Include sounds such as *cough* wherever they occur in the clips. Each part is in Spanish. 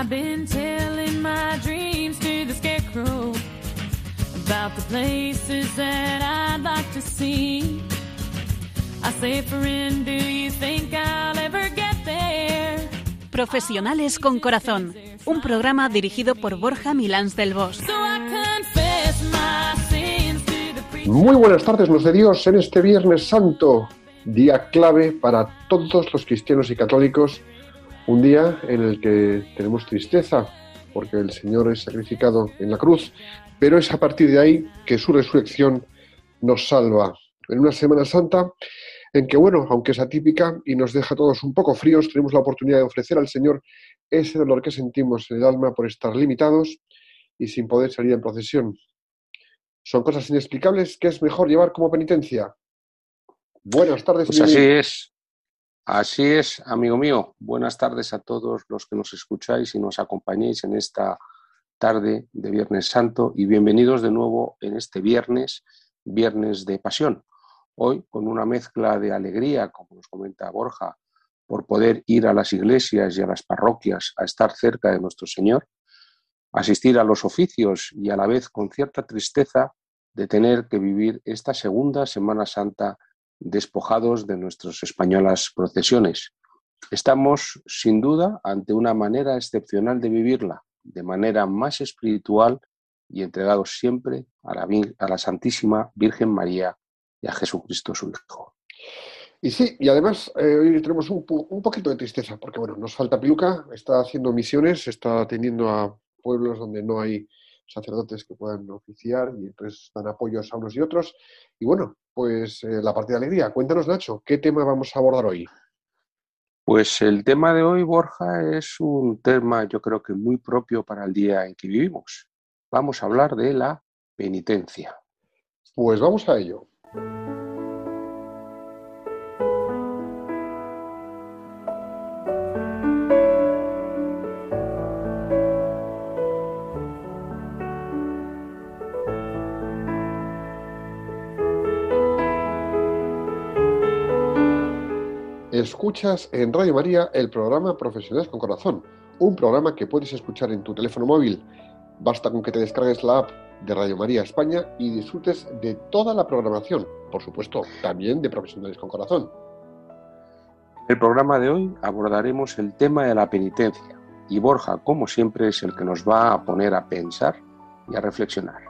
I've been telling my dreams to the scarecrow about the places that I'd like to see. I say, friend, do you think I'll ever get there? Profesionales con Corazón, un programa dirigido por Borja Milans del Bosch. So I confess my sins to the priest. Muy buenas tardes, los de Dios, en este Viernes Santo, día clave para todos los cristianos y católicos, un día en el que tenemos tristeza porque el Señor es sacrificado en la cruz, pero es a partir de ahí que su resurrección nos salva. En una Semana Santa en que, bueno, aunque es atípica y nos deja todos un poco fríos, tenemos la oportunidad de ofrecer al Señor ese dolor que sentimos en el alma por estar limitados y sin poder salir en procesión. Son cosas inexplicables que es mejor llevar como penitencia. Buenas tardes, Pues así es. Así es, amigo mío. Buenas tardes a todos los que nos escucháis y nos acompañéis en esta tarde de Viernes Santo y bienvenidos de nuevo en este viernes, viernes de pasión. Hoy con una mezcla de alegría, como nos comenta Borja, por poder ir a las iglesias y a las parroquias a estar cerca de nuestro Señor, asistir a los oficios y a la vez con cierta tristeza de tener que vivir esta segunda Semana Santa despojados de nuestras españolas procesiones. Estamos, sin duda, ante una manera excepcional de vivirla, de manera más espiritual y entregados siempre a la, Santísima Virgen María y a Jesucristo su Hijo. Y sí, y además eh, hoy tenemos un, un poquito de tristeza, porque bueno, nos falta Piluca, está haciendo misiones, está atendiendo a pueblos donde no hay sacerdotes que puedan oficiar y entonces dan apoyos a unos y otros. Y bueno, pues eh, la parte de alegría. Cuéntanos, Nacho, ¿qué tema vamos a abordar hoy? Pues el tema de hoy, Borja, es un tema yo creo que muy propio para el día en que vivimos. Vamos a hablar de la penitencia. Pues vamos a ello. Escuchas en Radio María el programa Profesionales con Corazón, un programa que puedes escuchar en tu teléfono móvil. Basta con que te descargues la app de Radio María España y disfrutes de toda la programación, por supuesto, también de Profesionales con Corazón. En el programa de hoy abordaremos el tema de la penitencia y Borja, como siempre, es el que nos va a poner a pensar y a reflexionar.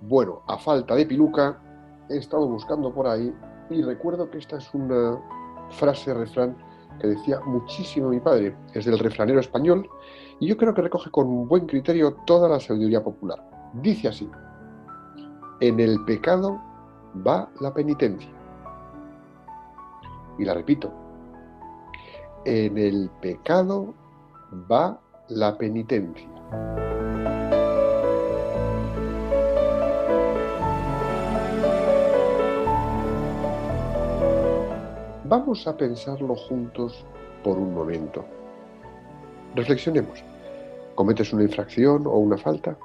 Bueno, a falta de piluca, he estado buscando por ahí y recuerdo que esta es una frase refrán que decía muchísimo mi padre. Es del refranero español y yo creo que recoge con buen criterio toda la sabiduría popular. Dice así, en el pecado va la penitencia. Y la repito, en el pecado va la penitencia. Vamos a pensarlo juntos por un momento. Reflexionemos. ¿Cometes una infracción o una falta?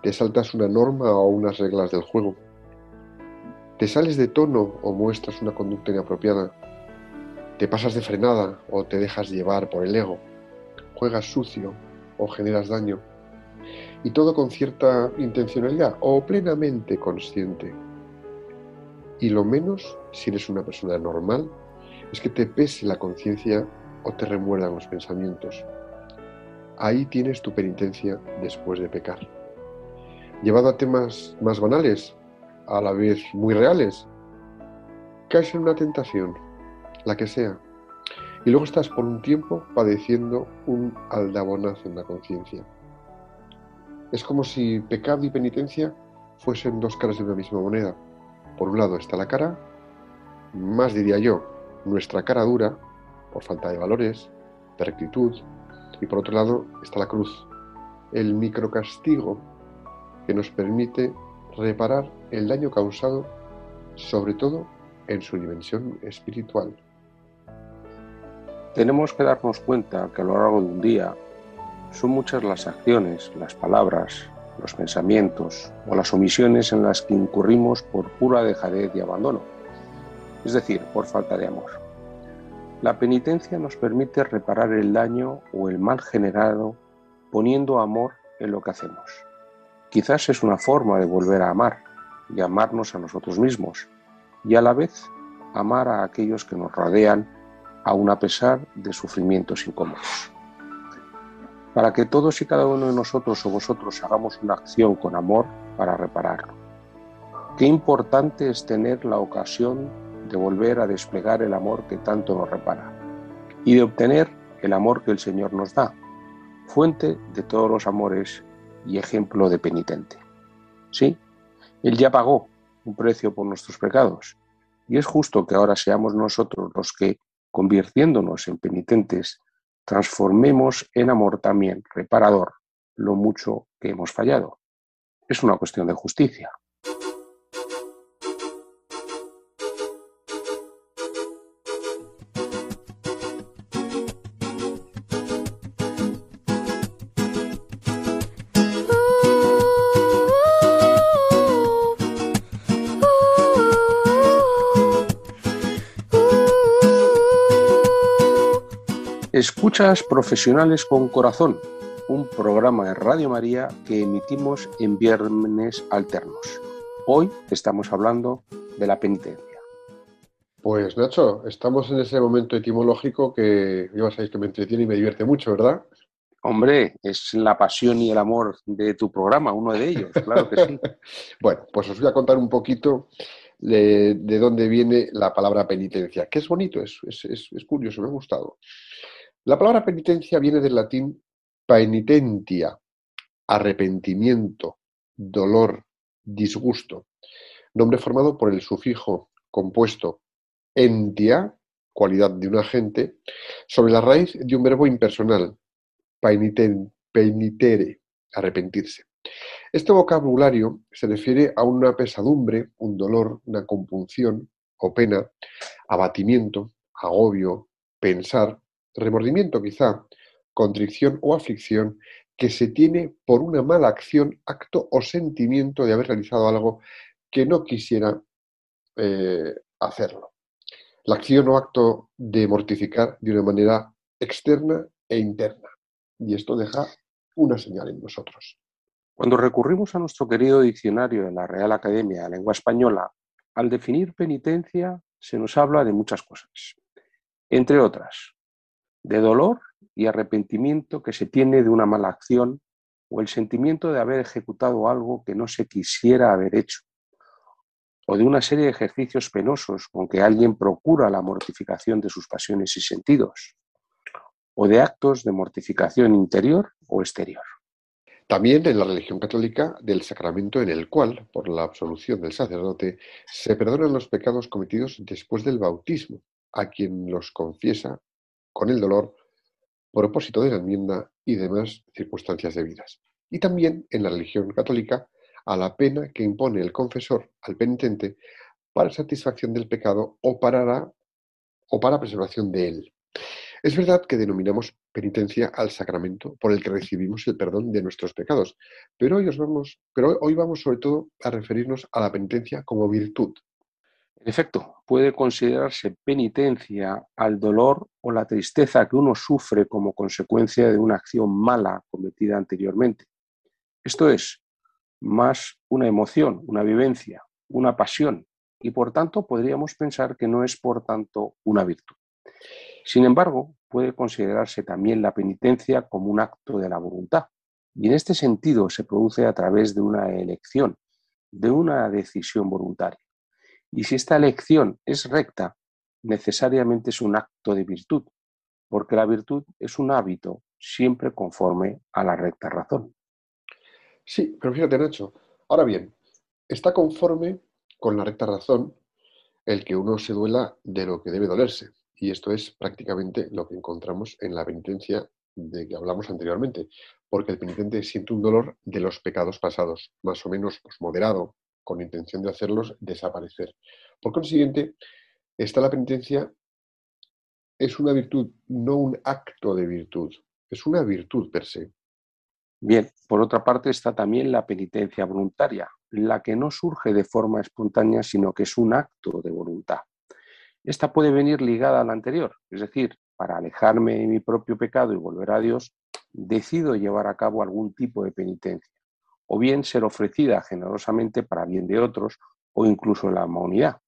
¿Te saltas una norma o unas reglas del juego? ¿Te sales de tono o muestras una conducta inapropiada? ¿Te pasas de frenada o te dejas llevar por el ego? ¿Juegas sucio o generas daño? Y todo con cierta intencionalidad o plenamente consciente. Y lo menos, si eres una persona normal, es que te pese la conciencia o te remuerdan los pensamientos. Ahí tienes tu penitencia después de pecar. Llevado a temas más banales, a la vez muy reales, caes en una tentación, la que sea, y luego estás por un tiempo padeciendo un aldabonazo en la conciencia. Es como si pecado y penitencia fuesen dos caras de una misma moneda. Por un lado está la cara, más diría yo, nuestra cara dura, por falta de valores, de rectitud, y por otro lado está la cruz, el microcastigo que nos permite reparar el daño causado, sobre todo en su dimensión espiritual. Tenemos que darnos cuenta que a lo largo de un día son muchas las acciones, las palabras, los pensamientos o las omisiones en las que incurrimos por pura dejadez y abandono, es decir, por falta de amor. La penitencia nos permite reparar el daño o el mal generado poniendo amor en lo que hacemos. Quizás es una forma de volver a amar y amarnos a nosotros mismos y a la vez amar a aquellos que nos rodean aun a pesar de sufrimientos incómodos. Para que todos y cada uno de nosotros o vosotros hagamos una acción con amor para repararlo. Qué importante es tener la ocasión de volver a desplegar el amor que tanto nos repara y de obtener el amor que el Señor nos da, fuente de todos los amores y ejemplo de penitente. Sí, Él ya pagó un precio por nuestros pecados y es justo que ahora seamos nosotros los que, convirtiéndonos en penitentes, transformemos en amor también reparador lo mucho que hemos fallado. Es una cuestión de justicia. Escuchas Profesionales con Corazón, un programa de Radio María que emitimos en viernes alternos. Hoy estamos hablando de la penitencia. Pues Nacho, estamos en ese momento etimológico que ya sabéis que me entretiene y me divierte mucho, ¿verdad? Hombre, es la pasión y el amor de tu programa, uno de ellos, claro que sí. *laughs* bueno, pues os voy a contar un poquito de, dónde viene la palabra penitencia, que es bonito, es, es curioso, me ha gustado. La palabra penitencia viene del latín penitentia, arrepentimiento, dolor, disgusto, nombre formado por el sufijo compuesto entia, cualidad de un agente, sobre la raíz de un verbo impersonal, penitere, arrepentirse. Este vocabulario se refiere a una pesadumbre, un dolor, una compunción o pena, abatimiento, agobio, pensar, remordimiento quizá, contrición o aflicción que se tiene por una mala acción, acto o sentimiento de haber realizado algo que no quisiera eh, hacerlo. La acción o acto de mortificar de una manera externa e interna. Y esto deja una señal en nosotros. Cuando recurrimos a nuestro querido diccionario de la Real Academia de Lengua Española, al definir penitencia se nos habla de muchas cosas. Entre otras, de dolor y arrepentimiento que se tiene de una mala acción o el sentimiento de haber ejecutado algo que no se quisiera haber hecho, o de una serie de ejercicios penosos con que alguien procura la mortificación de sus pasiones y sentidos, o de actos de mortificación interior o exterior. También en la religión católica del sacramento en el cual, por la absolución del sacerdote, se perdonan los pecados cometidos después del bautismo a quien los confiesa con el dolor, propósito de la enmienda y demás circunstancias debidas. Y también en la religión católica a la pena que impone el confesor al penitente para satisfacción del pecado o para, o para preservación de él. Es verdad que denominamos penitencia al sacramento por el que recibimos el perdón de nuestros pecados, pero hoy, vamos, pero hoy vamos sobre todo a referirnos a la penitencia como virtud, en efecto, puede considerarse penitencia al dolor o la tristeza que uno sufre como consecuencia de una acción mala cometida anteriormente. Esto es más una emoción, una vivencia, una pasión, y por tanto podríamos pensar que no es por tanto una virtud. Sin embargo, puede considerarse también la penitencia como un acto de la voluntad, y en este sentido se produce a través de una elección, de una decisión voluntaria. Y si esta elección es recta, necesariamente es un acto de virtud, porque la virtud es un hábito siempre conforme a la recta razón. Sí, pero fíjate, Nacho. Ahora bien, está conforme con la recta razón el que uno se duela de lo que debe dolerse. Y esto es prácticamente lo que encontramos en la penitencia de que hablamos anteriormente, porque el penitente siente un dolor de los pecados pasados, más o menos pues, moderado, con intención de hacerlos desaparecer. Por consiguiente, esta la penitencia es una virtud, no un acto de virtud, es una virtud per se. Bien, por otra parte está también la penitencia voluntaria, la que no surge de forma espontánea, sino que es un acto de voluntad. esta puede venir ligada a la anterior, es decir, para alejarme de mi propio pecado y volver a Dios, decido llevar a cabo algún tipo de penitencia, o bien ser ofrecida generosamente para bien de otros o incluso la humanidad.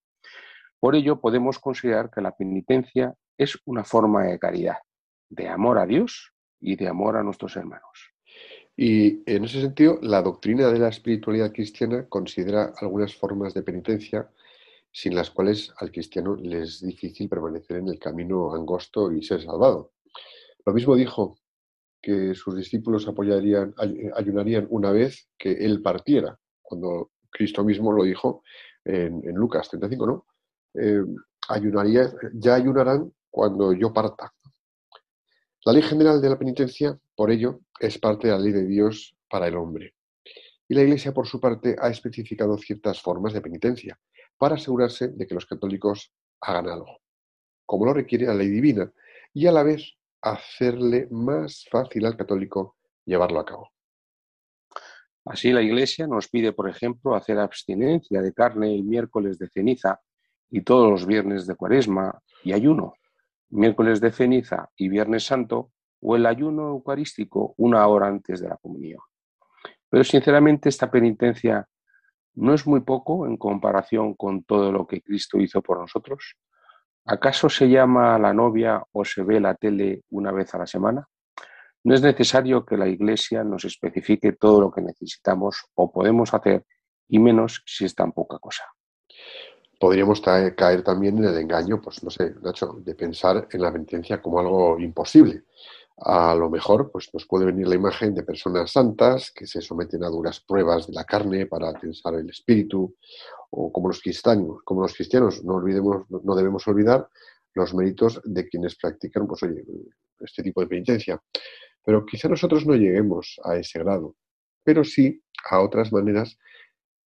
Por ello, podemos considerar que la penitencia es una forma de caridad, de amor a Dios y de amor a nuestros hermanos. Y en ese sentido, la doctrina de la espiritualidad cristiana considera algunas formas de penitencia sin las cuales al cristiano le es difícil permanecer en el camino angosto y ser salvado. Lo mismo dijo que sus discípulos apoyarían, ayunarían una vez que él partiera, cuando Cristo mismo lo dijo en, Lucas 35, ¿no? Eh, ayunaría, ya ayunarán cuando yo parta. La ley general de la penitencia, por ello, es parte de la ley de Dios para el hombre. Y la Iglesia, por su parte, ha especificado ciertas formas de penitencia para asegurarse de que los católicos hagan algo, como lo requiere la ley divina, y a la vez hacerle más fácil al católico llevarlo a cabo. Así la Iglesia nos pide, por ejemplo, hacer abstinencia de carne el miércoles de ceniza y todos los viernes de cuaresma y ayuno, miércoles de ceniza y viernes santo o el ayuno eucarístico una hora antes de la comunión. Pero sinceramente esta penitencia no es muy poco en comparación con todo lo que Cristo hizo por nosotros. ¿Acaso se llama a la novia o se ve la tele una vez a la semana? No es necesario que la Iglesia nos especifique todo lo que necesitamos o podemos hacer, y menos si es tan poca cosa podríamos caer también en el engaño, pues no sé, Nacho, de pensar en la penitencia como algo imposible. A lo mejor pues, nos puede venir la imagen de personas santas que se someten a duras pruebas de la carne para tensar el espíritu, o como los cristianos, como los cristianos, no olvidemos, no debemos olvidar los méritos de quienes practican, pues oye, este tipo de penitencia. Pero quizá nosotros no lleguemos a ese grado, pero sí a otras maneras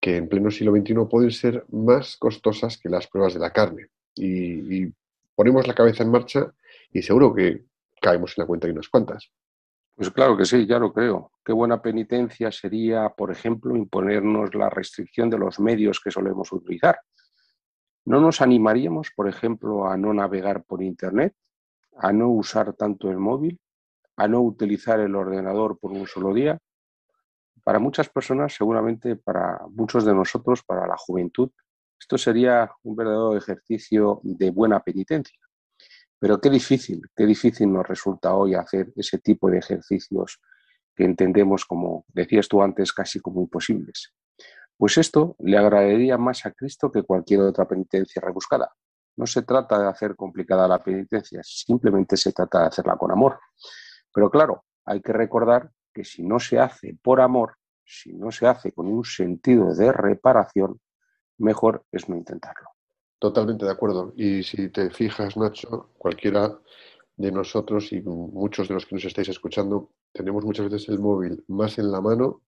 que en pleno siglo XXI pueden ser más costosas que las pruebas de la carne. Y, ponemos la cabeza en marcha y seguro que caemos en la cuenta de unas cuantas. Pues claro que sí, ya lo creo. Qué buena penitencia sería, por ejemplo, imponernos la restricción de los medios que solemos utilizar. ¿No nos animaríamos, por ejemplo, a no navegar por Internet, a no usar tanto el móvil, a no utilizar el ordenador por un solo día? Para muchas personas, seguramente para muchos de nosotros, para la juventud, esto sería un verdadero ejercicio de buena penitencia. Pero qué difícil, qué difícil nos resulta hoy hacer ese tipo de ejercicios que entendemos como, decías tú antes, casi como imposibles. Pues esto le agradaría más a Cristo que cualquier otra penitencia rebuscada. No se trata de hacer complicada la penitencia, simplemente se trata de hacerla con amor. Pero claro, hay que recordar que si no se hace por amor, si no se hace con un sentido de reparación, mejor es no intentarlo. Totalmente de acuerdo. Y si te fijas, Nacho, cualquiera de nosotros y muchos de los que nos estáis escuchando, tenemos muchas veces el móvil más en la mano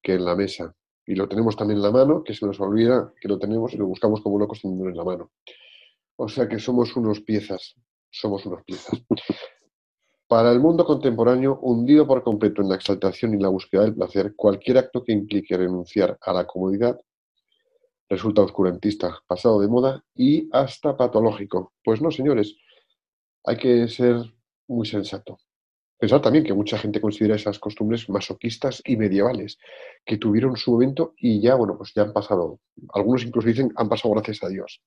que en la mesa. Y lo tenemos tan en la mano que se nos olvida que lo tenemos y lo buscamos como locos teniendo en la mano. O sea que somos unos piezas, somos unas piezas. *laughs* Para el mundo contemporáneo, hundido por completo en la exaltación y la búsqueda del placer, cualquier acto que implique renunciar a la comodidad resulta oscurantista, pasado de moda y hasta patológico. Pues no, señores, hay que ser muy sensato. Pensar también que mucha gente considera esas costumbres masoquistas y medievales, que tuvieron su momento y ya, bueno, pues ya han pasado. Algunos incluso dicen han pasado gracias a Dios.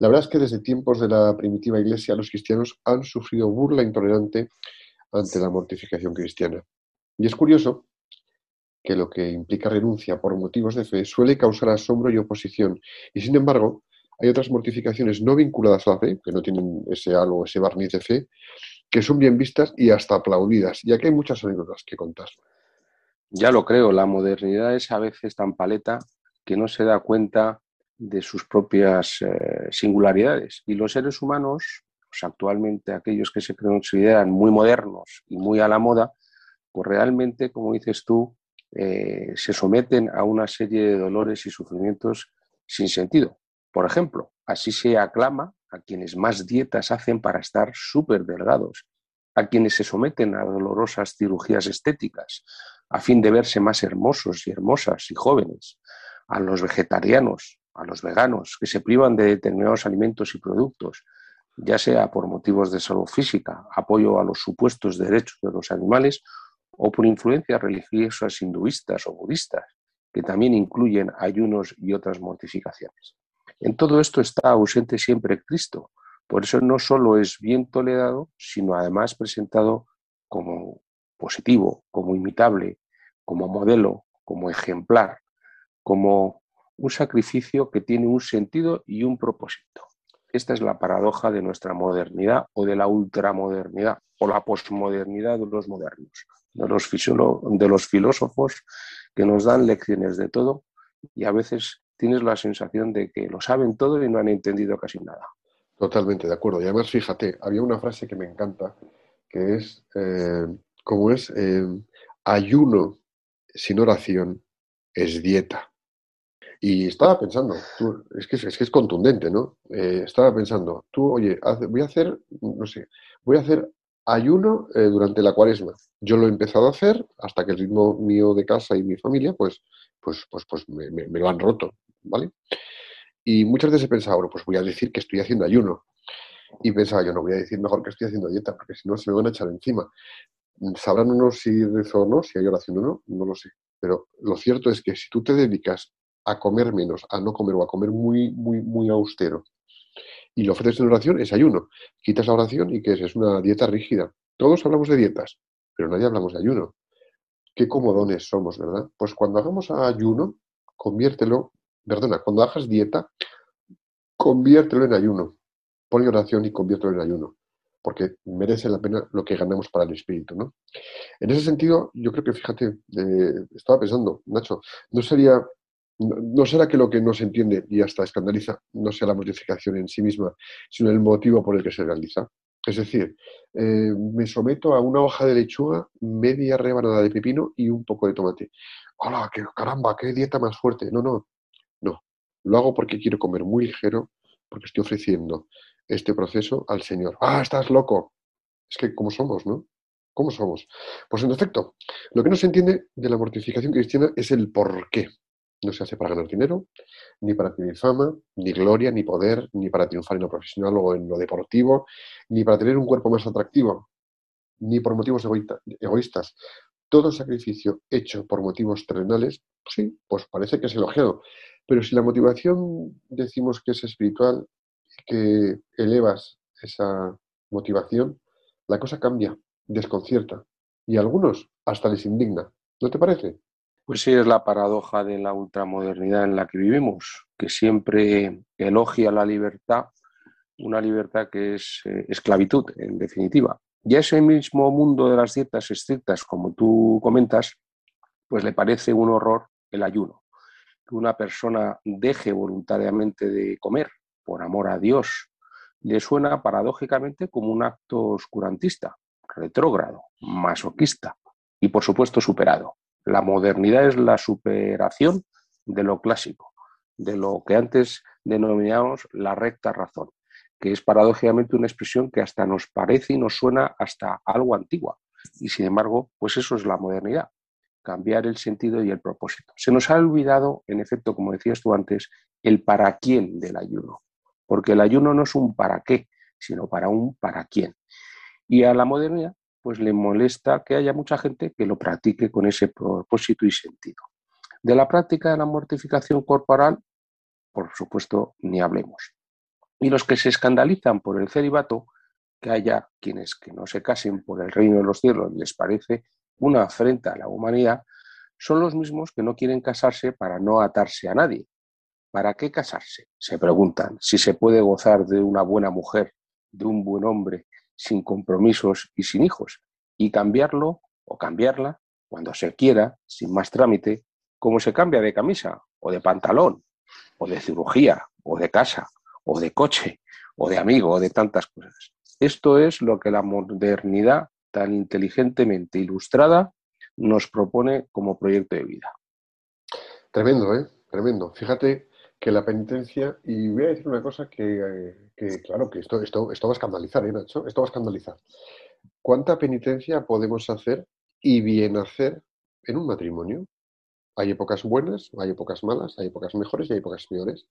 La verdad es que desde tiempos de la primitiva iglesia los cristianos han sufrido burla intolerante ante la mortificación cristiana. Y es curioso que lo que implica renuncia por motivos de fe suele causar asombro y oposición. Y sin embargo, hay otras mortificaciones no vinculadas a la fe, que no tienen ese halo, ese barniz de fe, que son bien vistas y hasta aplaudidas. Y aquí hay muchas anécdotas que contar. Ya lo creo, la modernidad es a veces tan paleta que no se da cuenta de sus propias eh, singularidades. Y los seres humanos, pues actualmente aquellos que se consideran muy modernos y muy a la moda, pues realmente, como dices tú, eh, se someten a una serie de dolores y sufrimientos sin sentido. Por ejemplo, así se aclama a quienes más dietas hacen para estar súper delgados, a quienes se someten a dolorosas cirugías estéticas a fin de verse más hermosos y hermosas y jóvenes, a los vegetarianos, a los veganos que se privan de determinados alimentos y productos, ya sea por motivos de salud física, apoyo a los supuestos derechos de los animales o por influencias religiosas hinduistas o budistas, que también incluyen ayunos y otras mortificaciones. En todo esto está ausente siempre Cristo, por eso no solo es bien tolerado, sino además presentado como positivo, como imitable, como modelo, como ejemplar, como un sacrificio que tiene un sentido y un propósito. Esta es la paradoja de nuestra modernidad o de la ultramodernidad o la posmodernidad de los modernos, de los, de los filósofos que nos dan lecciones de todo y a veces tienes la sensación de que lo saben todo y no han entendido casi nada. Totalmente de acuerdo. Y además, fíjate, había una frase que me encanta, que es, eh, como es, eh, ayuno sin oración es dieta. Y estaba pensando, es, que, es contundente, ¿no? Eh, estaba pensando, tú, oye, voy a hacer, no sé, voy a hacer ayuno durante la cuaresma. Yo lo he empezado a hacer hasta que el ritmo mío de casa y mi familia, pues, pues, pues, pues me, me lo han roto, ¿vale? Y muchas veces he pensado, bueno, pues voy a decir que estoy haciendo ayuno. Y pensaba, yo no voy a decir mejor que estoy haciendo dieta, porque si no se me van a echar encima. ¿Sabrán unos si rezo o no, si hay oración o no? No lo sé. Pero lo cierto es que si tú te dedicas a comer menos, a no comer o a comer muy, muy, muy austero, y lo ofreces en oración, es ayuno. Quitas la oración y que es? Una dieta rígida. Todos hablamos de dietas, pero nadie hablamos de ayuno. Qué comodones somos, ¿verdad? Pues cuando hagamos ayuno, conviértelo perdona, cuando hagas dieta, conviértelo en ayuno. Ponle oración y conviértelo en ayuno, porque merece la pena lo que ganamos para el espíritu, ¿no? En ese sentido, yo creo que, fíjate, eh, estaba pensando, Nacho, no sería, no, será que lo que no se entiende y hasta escandaliza no sea la modificación en sí misma, sino el motivo por el que se realiza. Es decir, eh, me someto a una hoja de lechuga, media rebanada de pepino y un poco de tomate. ¡Hola, qué caramba, qué dieta más fuerte! No, no, no, lo hago porque quiero comer muy ligero, porque estoy ofreciendo este proceso al Señor. Ah, estás loco. Es que, ¿cómo somos, no? ¿Cómo somos? Pues en efecto, lo que no se entiende de la mortificación cristiana es el por qué. No se hace para ganar dinero, ni para tener fama, ni gloria, ni poder, ni para triunfar en lo profesional o en lo deportivo, ni para tener un cuerpo más atractivo, ni por motivos egoístas. Todo sacrificio hecho por motivos terrenales, sí, pues parece que es elogiado, pero si la motivación decimos que es espiritual, que elevas esa motivación, la cosa cambia, desconcierta y a algunos hasta les indigna. ¿No te parece? Pues sí, es la paradoja de la ultramodernidad en la que vivimos, que siempre elogia la libertad, una libertad que es eh, esclavitud, en definitiva. Y a ese mismo mundo de las dietas estrictas, como tú comentas, pues le parece un horror el ayuno que una persona deje voluntariamente de comer por amor a Dios le suena paradójicamente como un acto oscurantista, retrógrado, masoquista y por supuesto superado. La modernidad es la superación de lo clásico, de lo que antes denominamos la recta razón, que es paradójicamente una expresión que hasta nos parece y nos suena hasta algo antigua. Y sin embargo, pues eso es la modernidad, cambiar el sentido y el propósito. Se nos ha olvidado, en efecto, como decías tú antes, el para quién del ayuno, porque el ayuno no es un para qué, sino para un para quién. Y a la modernidad, pues le molesta que haya mucha gente que lo practique con ese propósito y sentido. De la práctica de la mortificación corporal, por supuesto, ni hablemos. Y los que se escandalizan por el celibato, que haya quienes que no se casen por el reino de los cielos les parece una afrenta a la humanidad, son los mismos que no quieren casarse para no atarse a nadie. ¿Para qué casarse? Se preguntan si se puede gozar de una buena mujer, de un buen hombre, sin compromisos y sin hijos, y cambiarlo o cambiarla cuando se quiera, sin más trámite, como se cambia de camisa o de pantalón, o de cirugía, o de casa, o de coche, o de amigo, o de tantas cosas. Esto es lo que la modernidad tan inteligentemente ilustrada nos propone como proyecto de vida. Tremendo, ¿eh? Tremendo. Fíjate que la penitencia, y voy a decir una cosa que, claro, que esto, esto, esto va a escandalizar, ¿eh, Nacho? Esto va a escandalizar. ¿Cuánta penitencia podemos hacer y bien hacer en un matrimonio? Hay épocas buenas, hay épocas malas, hay épocas mejores y hay épocas peores.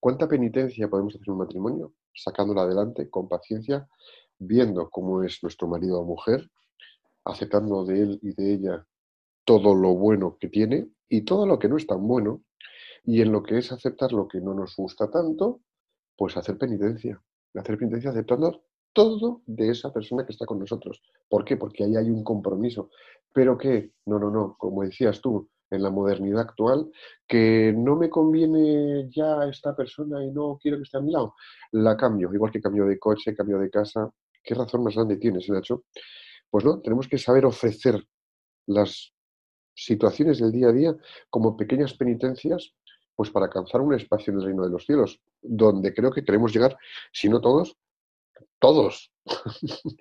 ¿Cuánta penitencia podemos hacer en un matrimonio? Sacándola adelante con paciencia, viendo cómo es nuestro marido o mujer, aceptando de él y de ella todo lo bueno que tiene y todo lo que no es tan bueno, y en lo que es aceptar lo que no nos gusta tanto, pues hacer penitencia. Hacer penitencia aceptando todo de esa persona que está con nosotros. ¿Por qué? Porque ahí hay un compromiso. Pero que, no, no, no, como decías tú, en la modernidad actual, que no me conviene ya esta persona y no quiero que esté a mi lado, la cambio, igual que cambio de coche, cambio de casa. ¿Qué razón más grande tienes, Nacho? Pues no, tenemos que saber ofrecer las situaciones del día a día como pequeñas penitencias, pues para alcanzar un espacio en el reino de los cielos, donde creo que queremos llegar, si no todos, todos. *laughs*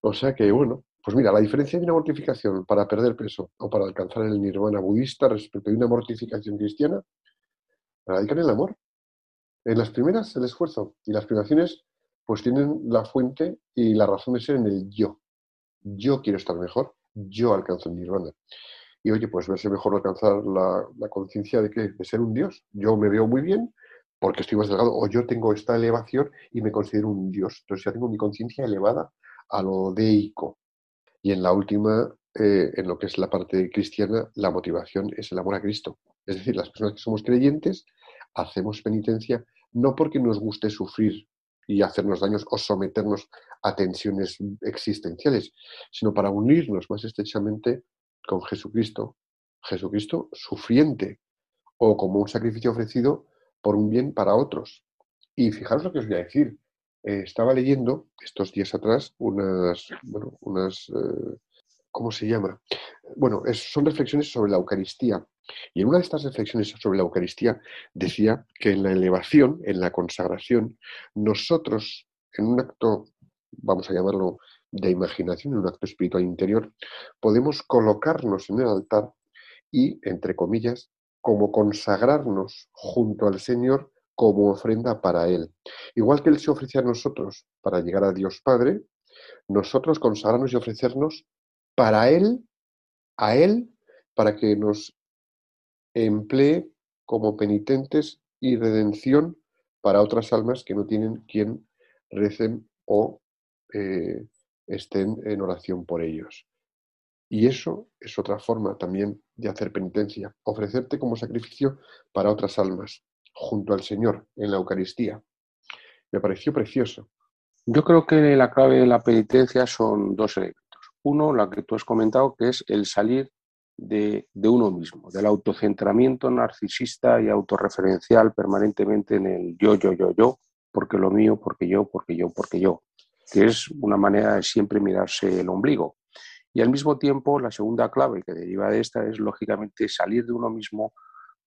o sea que, bueno, pues mira, la diferencia de una mortificación para perder peso o para alcanzar el nirvana budista respecto de una mortificación cristiana radica en el amor. En las primeras, el esfuerzo, y las privaciones, pues tienen la fuente y la razón de ser en el yo. Yo quiero estar mejor, yo alcanzo el nirvana. Y oye, pues verse mejor alcanzar la, conciencia de que de ser un Dios. Yo me veo muy bien porque estoy más delgado, o yo tengo esta elevación y me considero un Dios. Entonces ya tengo mi conciencia elevada a lo deico. Y en la última, eh, en lo que es la parte cristiana, la motivación es el amor a Cristo. Es decir, las personas que somos creyentes hacemos penitencia no porque nos guste sufrir y hacernos daños o someternos a tensiones existenciales, sino para unirnos más estrechamente con Jesucristo, Jesucristo sufriente o como un sacrificio ofrecido por un bien para otros. Y fijaros lo que os voy a decir. Eh, estaba leyendo estos días atrás unas, bueno, unas, eh, ¿cómo se llama? Bueno, son reflexiones sobre la Eucaristía. Y en una de estas reflexiones sobre la Eucaristía decía que en la elevación, en la consagración, nosotros, en un acto, vamos a llamarlo de imaginación, en un acto espiritual interior, podemos colocarnos en el altar y, entre comillas, como consagrarnos junto al Señor como ofrenda para Él. Igual que Él se ofrece a nosotros para llegar a Dios Padre, nosotros consagrarnos y ofrecernos para Él, a Él, para que nos emplee como penitentes y redención para otras almas que no tienen quien recen o eh, estén en oración por ellos. Y eso es otra forma también de hacer penitencia, ofrecerte como sacrificio para otras almas, junto al Señor, en la Eucaristía. Me pareció precioso. Yo creo que la clave de la penitencia son dos elementos. Uno, la que tú has comentado, que es el salir de, de, uno mismo, del autocentramiento narcisista y autorreferencial permanentemente en el yo, yo, yo, yo, porque lo mío, porque yo, porque yo, porque yo que es una manera de siempre mirarse el ombligo. Y al mismo tiempo, la segunda clave que deriva de esta es, lógicamente, salir de uno mismo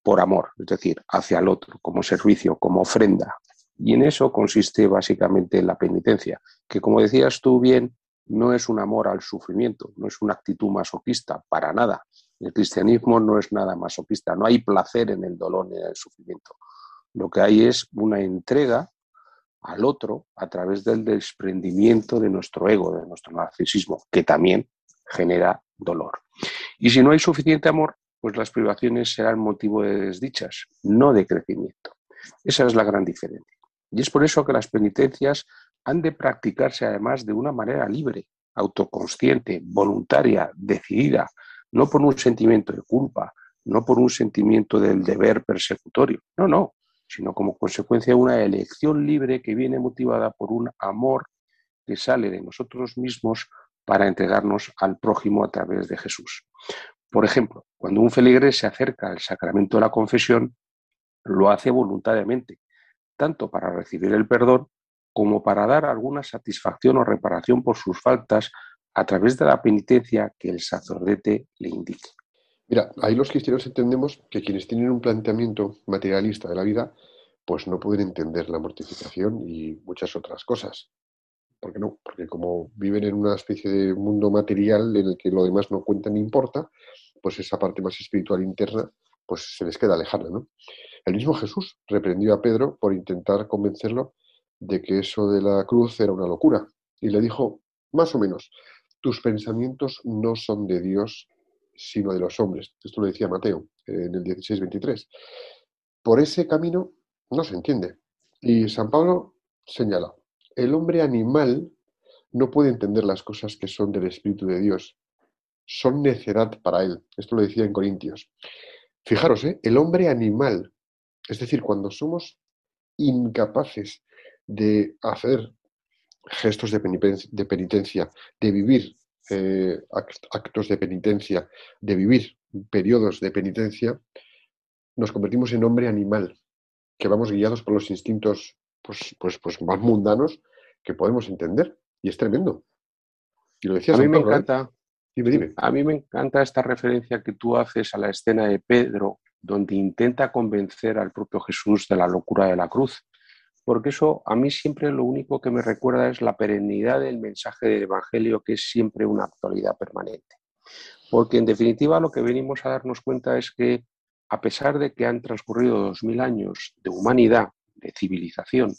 por amor, es decir, hacia el otro, como servicio, como ofrenda. Y en eso consiste básicamente la penitencia, que como decías tú bien, no es un amor al sufrimiento, no es una actitud masoquista, para nada. El cristianismo no es nada masoquista, no hay placer en el dolor ni en el sufrimiento. Lo que hay es una entrega al otro a través del desprendimiento de nuestro ego, de nuestro narcisismo, que también genera dolor. Y si no hay suficiente amor, pues las privaciones serán motivo de desdichas, no de crecimiento. Esa es la gran diferencia. Y es por eso que las penitencias han de practicarse además de una manera libre, autoconsciente, voluntaria, decidida, no por un sentimiento de culpa, no por un sentimiento del deber persecutorio. No, no, sino como consecuencia de una elección libre que viene motivada por un amor que sale de nosotros mismos para entregarnos al prójimo a través de Jesús. Por ejemplo, cuando un feligres se acerca al sacramento de la confesión, lo hace voluntariamente, tanto para recibir el perdón como para dar alguna satisfacción o reparación por sus faltas a través de la penitencia que el sacerdote le indique. Mira, ahí los cristianos entendemos que quienes tienen un planteamiento materialista de la vida, pues no pueden entender la mortificación y muchas otras cosas. ¿Por qué no? Porque como viven en una especie de mundo material en el que lo demás no cuenta ni importa, pues esa parte más espiritual interna, pues se les queda lejana, ¿no? El mismo Jesús reprendió a Pedro por intentar convencerlo de que eso de la cruz era una locura. Y le dijo, más o menos, tus pensamientos no son de Dios, sino de los hombres. Esto lo decía Mateo en el 16-23. Por ese camino no se entiende. Y San Pablo señala, el hombre animal no puede entender las cosas que son del Espíritu de Dios. Son necedad para él. Esto lo decía en Corintios. Fijaros, ¿eh? el hombre animal, es decir, cuando somos incapaces de hacer gestos de penitencia, de vivir eh, actos de penitencia, de vivir periodos de penitencia, nos convertimos en hombre animal, que vamos guiados por los instintos pues, pues, pues más mundanos que podemos entender. Y es tremendo. Y lo decía a mí me ¿eh? encanta. A mí me encanta esta referencia que tú haces a la escena de Pedro, donde intenta convencer al propio Jesús de la locura de la cruz. Porque eso a mí siempre lo único que me recuerda es la perennidad del mensaje del Evangelio, que es siempre una actualidad permanente. Porque en definitiva lo que venimos a darnos cuenta es que a pesar de que han transcurrido dos mil años de humanidad, de civilización,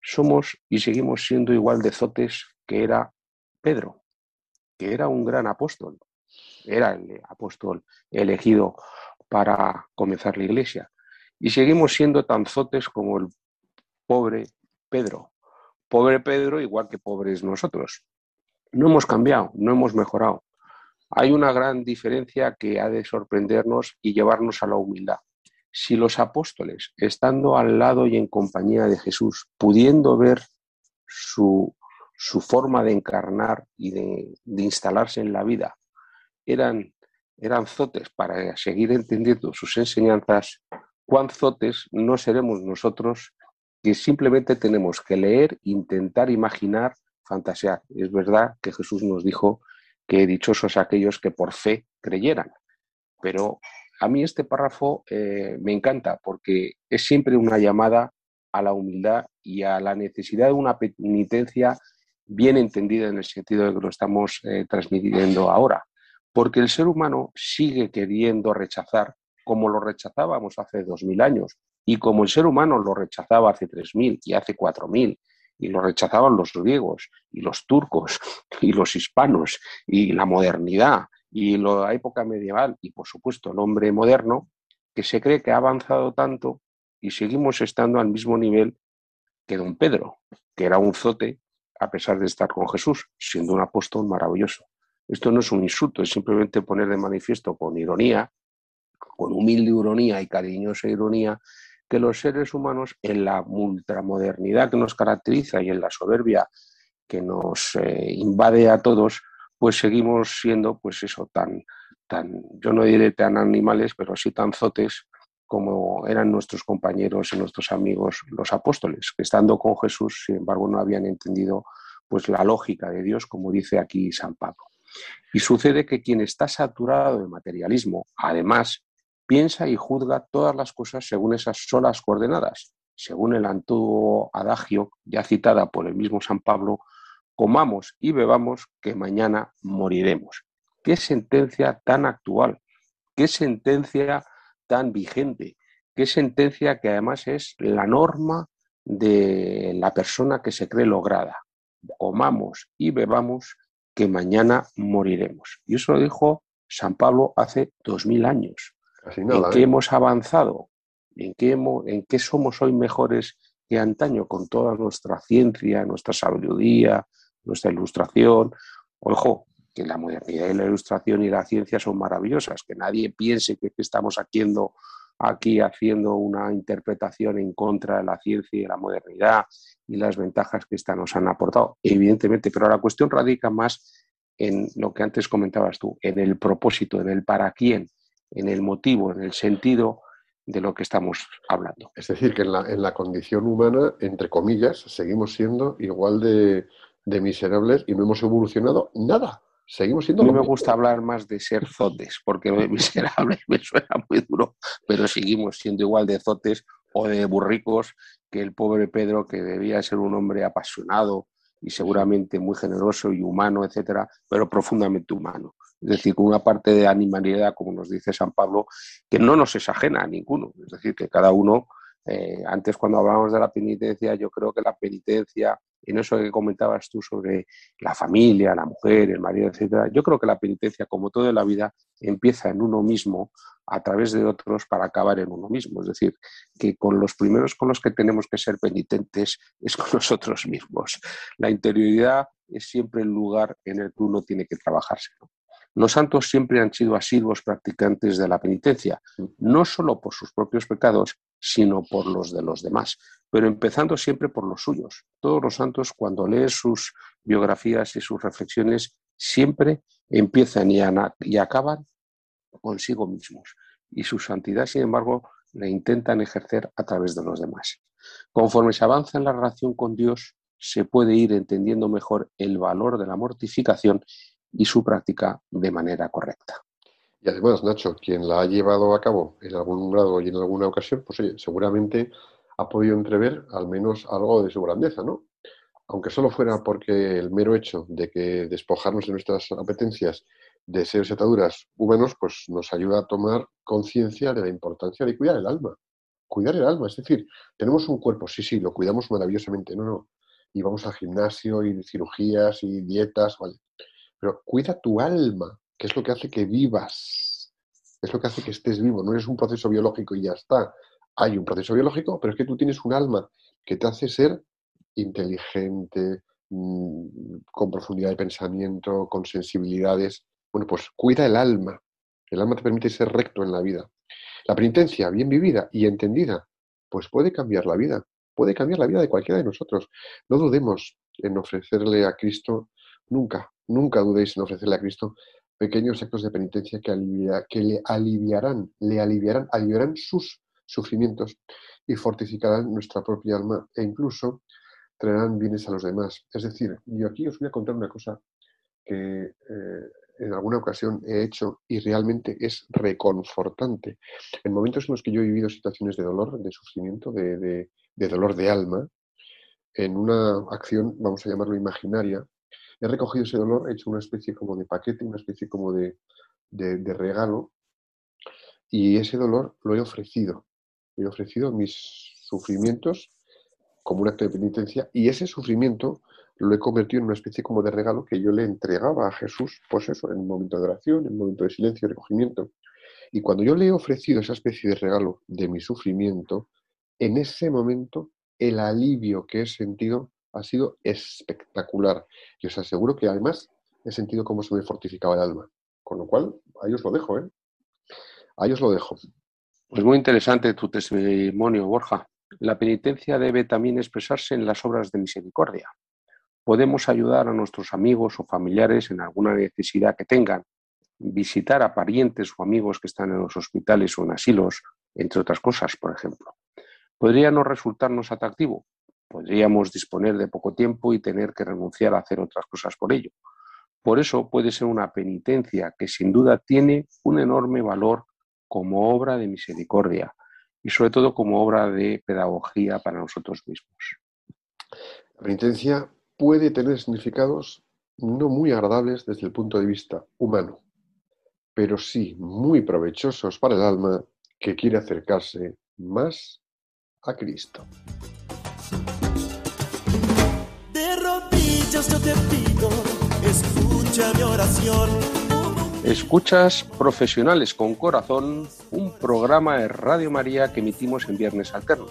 somos y seguimos siendo igual de zotes que era Pedro, que era un gran apóstol, era el apóstol elegido para comenzar la iglesia. Y seguimos siendo tan zotes como el pobre Pedro. Pobre Pedro igual que pobres nosotros. No hemos cambiado, no hemos mejorado. Hay una gran diferencia que ha de sorprendernos y llevarnos a la humildad. Si los apóstoles, estando al lado y en compañía de Jesús, pudiendo ver su, forma de encarnar y de, instalarse en la vida, eran, eran zotes para seguir entendiendo sus enseñanzas, cuán zotes no seremos nosotros simplemente tenemos que leer, intentar imaginar, fantasear. Es verdad que Jesús nos dijo que dichosos aquellos que por fe creyeran. Pero a mí este párrafo eh, me encanta porque es siempre una llamada a la humildad y a la necesidad de una penitencia bien entendida en el sentido de que lo estamos eh, transmitiendo ahora. Porque el ser humano sigue queriendo rechazar como lo rechazábamos hace dos mil años y como el ser humano lo rechazaba hace tres mil y hace cuatro mil y lo rechazaban los griegos y los turcos *laughs* y los hispanos y la modernidad y la época medieval y por supuesto el hombre moderno, que se cree que ha avanzado tanto y seguimos estando al mismo nivel que don Pedro, que era un zote a pesar de estar con Jesús, siendo un apóstol maravilloso. Esto no es un insulto, es simplemente poner de manifiesto con ironía, con humilde ironía y cariñosa ironía, que los seres humanos en la ultramodernidad que nos caracteriza y en la soberbia que nos eh, invade a todos, pues seguimos siendo, pues eso, tan, tan, yo no diré tan animales, pero sí tan zotes como eran nuestros compañeros y nuestros amigos los apóstoles, que estando con Jesús, sin embargo, no habían entendido pues la lógica de Dios, como dice aquí San Pablo. Y sucede que quien está saturado de materialismo, además, piensa y juzga todas las cosas según esas solas coordenadas, según el antiguo adagio ya citada por el mismo San Pablo, comamos y bebamos que mañana moriremos. Qué sentencia tan actual, qué sentencia tan vigente, qué sentencia que además es la norma de la persona que se cree lograda. Comamos y bebamos que mañana moriremos. Y eso lo dijo San Pablo hace dos mil años. ¿En qué ¿eh? hemos avanzado? ¿En qué, ¿En qué somos hoy mejores que antaño con toda nuestra ciencia, nuestra sabiduría, nuestra ilustración? Ojo, que la modernidad y la ilustración y la ciencia son maravillosas, que nadie piense que estamos haciendo aquí haciendo una interpretación en contra de la ciencia y de la modernidad y las ventajas que esta nos han aportado, evidentemente, pero la cuestión radica más en lo que antes comentabas tú, en el propósito, en el para quién, en el motivo, en el sentido de lo que estamos hablando. Es decir, que en la, en la condición humana, entre comillas, seguimos siendo igual de, miserables y no hemos evolucionado nada. Seguimos siendo. A mí me gusta hablar más de ser zotes, porque miserables *laughs* me suena muy duro, pero seguimos siendo igual de zotes o de burricos que el pobre Pedro, que debía ser un hombre apasionado y seguramente muy generoso y humano, etcétera, pero profundamente humano es decir, con una parte de animalidad, como nos dice San Pablo, que no nos es ajena a ninguno, es decir, que cada uno, eh, antes cuando hablábamos de la penitencia, yo creo que la penitencia en eso que comentabas tú sobre la familia, la mujer, el marido, etcétera. Yo creo que la penitencia, como toda la vida, empieza en uno mismo a través de otros para acabar en uno mismo. Es decir, que con los primeros con los que tenemos que ser penitentes es con *laughs* nosotros mismos. La interioridad es siempre el lugar en el que uno tiene que trabajarse. Los santos siempre han sido asiduos practicantes de la penitencia, no solo por sus propios pecados, sino por los de los demás, pero empezando siempre por los suyos. Todos los santos, cuando lees sus biografías y sus reflexiones, siempre empiezan y, acaban consigo mismos. Y su santidad, sin embargo, la intentan ejercer a través de los demás. Conforme se avanza en la relación con Dios, se puede ir entendiendo mejor el valor de la mortificación y su práctica de manera correcta. Y además, Nacho, quien la ha llevado a cabo en algún grado y en alguna ocasión, pues seguramente ha podido entrever al menos algo de su grandeza, ¿no? Aunque solo fuera porque el mero hecho de que despojarnos de nuestras apetencias, deseos y ataduras humanos, pues nos ayuda a tomar conciencia de la importancia de cuidar el alma. Cuidar el alma, es decir, tenemos un cuerpo, sí, sí, lo cuidamos maravillosamente, no, no. Y vamos al gimnasio y cirugías y dietas, vale. Pero cuida tu alma, que es lo que hace que vivas, es lo que hace que estés vivo, no eres un proceso biológico y ya está. Hay un proceso biológico, pero es que tú tienes un alma que te hace ser inteligente, mm, con profundidad de pensamiento, con sensibilidades. Bueno, pues cuida el alma. El alma te permite ser recto en la vida. La penitencia, bien vivida y entendida, pues puede cambiar la vida, puede cambiar la vida de cualquiera de nosotros. No dudemos en ofrecerle a Cristo nunca, nunca dudéis en ofrecerle a Cristo pequeños actos de penitencia que, le aliviarán, le aliviarán, aliviarán sus sufrimientos y fortificarán nuestra propia alma e incluso traerán bienes a los demás. Es decir, yo aquí os voy a contar una cosa que eh, en alguna ocasión he hecho y realmente es reconfortante. En momentos en los que yo he vivido situaciones de dolor, de sufrimiento, de dolor de alma, en una acción, vamos a llamarlo imaginaria, he recogido ese dolor, he hecho una especie como de paquete, una especie como de, regalo, y ese dolor lo he ofrecido. He ofrecido mis sufrimientos como un acto de penitencia, y ese sufrimiento lo he convertido en una especie como de regalo que yo le entregaba a Jesús, pues eso, en un momento de oración, en un momento de silencio, y recogimiento. Y cuando yo le he ofrecido esa especie de regalo de mi sufrimiento, en ese momento el alivio que he sentido ha sido espectacular. Y os aseguro que además he sentido cómo se me fortificaba el alma. Con lo cual, ahí os lo dejo, ¿eh? Ahí os lo dejo. Pues muy interesante tu testimonio, Borja. La penitencia debe también expresarse en las obras de misericordia. Podemos ayudar a nuestros amigos o familiares en alguna necesidad que tengan, visitar a parientes o amigos que están en los hospitales o en asilos, entre otras cosas, por ejemplo. Podría no resultarnos atractivo, podríamos disponer de poco tiempo y tener que renunciar a hacer otras cosas por ello. Por eso puede ser una penitencia que sin duda tiene un enorme valor como obra de misericordia y sobre todo como obra de pedagogía para nosotros mismos. La penitencia puede tener significados no muy agradables desde el punto de vista humano, pero sí muy provechosos para el alma que quiere acercarse más a Cristo. Te pido, escucha mi oración. Escuchas Profesionales con Corazón, un programa de Radio María que emitimos en viernes alternos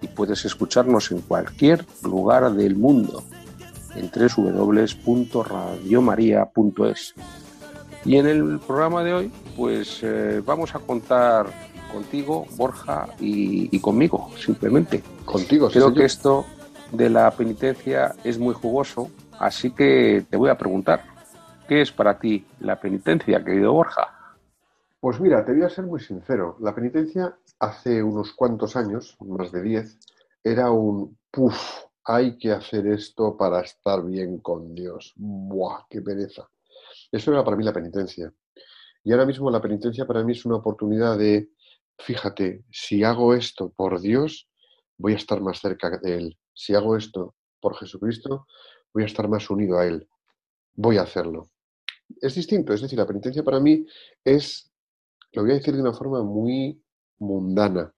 y puedes escucharnos en cualquier lugar del mundo en www.radiomaria.es. Y en el programa de hoy, pues eh, vamos a contar contigo, Borja, y, conmigo, simplemente. Contigo, Creo que esto de la penitencia es muy jugoso Así que te voy a preguntar, ¿qué es para ti la penitencia, querido Borja? Pues mira, te voy a ser muy sincero. La penitencia hace unos cuantos años, más de diez, era un puff, hay que hacer esto para estar bien con Dios. ¡Buah, qué pereza! Eso era para mí la penitencia. Y ahora mismo la penitencia para mí es una oportunidad de, fíjate, si hago esto por Dios, voy a estar más cerca de Él. Si hago esto por Jesucristo, voy a estar más unido a Él, voy a hacerlo. Es distinto, es decir, la penitencia para mí es, lo voy a decir de una forma muy mundana,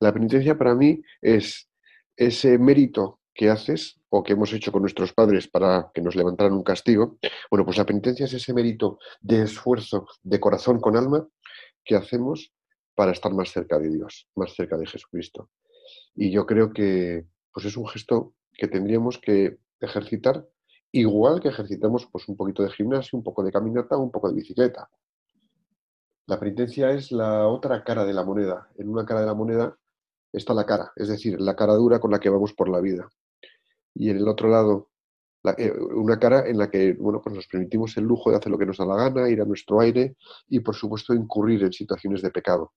la penitencia para mí es ese mérito que haces o que hemos hecho con nuestros padres para que nos levantaran un castigo. Bueno, pues la penitencia es ese mérito de esfuerzo, de corazón con alma, que hacemos para estar más cerca de Dios, más cerca de Jesucristo. Y yo creo que pues es un gesto que tendríamos que ejercitar igual que ejercitamos pues un poquito de gimnasio, un poco de caminata, un poco de bicicleta. La penitencia es la otra cara de la moneda. En una cara de la moneda está la cara, es decir, la cara dura con la que vamos por la vida. Y en el otro lado, eh, una cara en la que bueno, pues nos permitimos el lujo de hacer lo que nos da la gana, ir a nuestro aire y, por supuesto, incurrir en situaciones de pecado.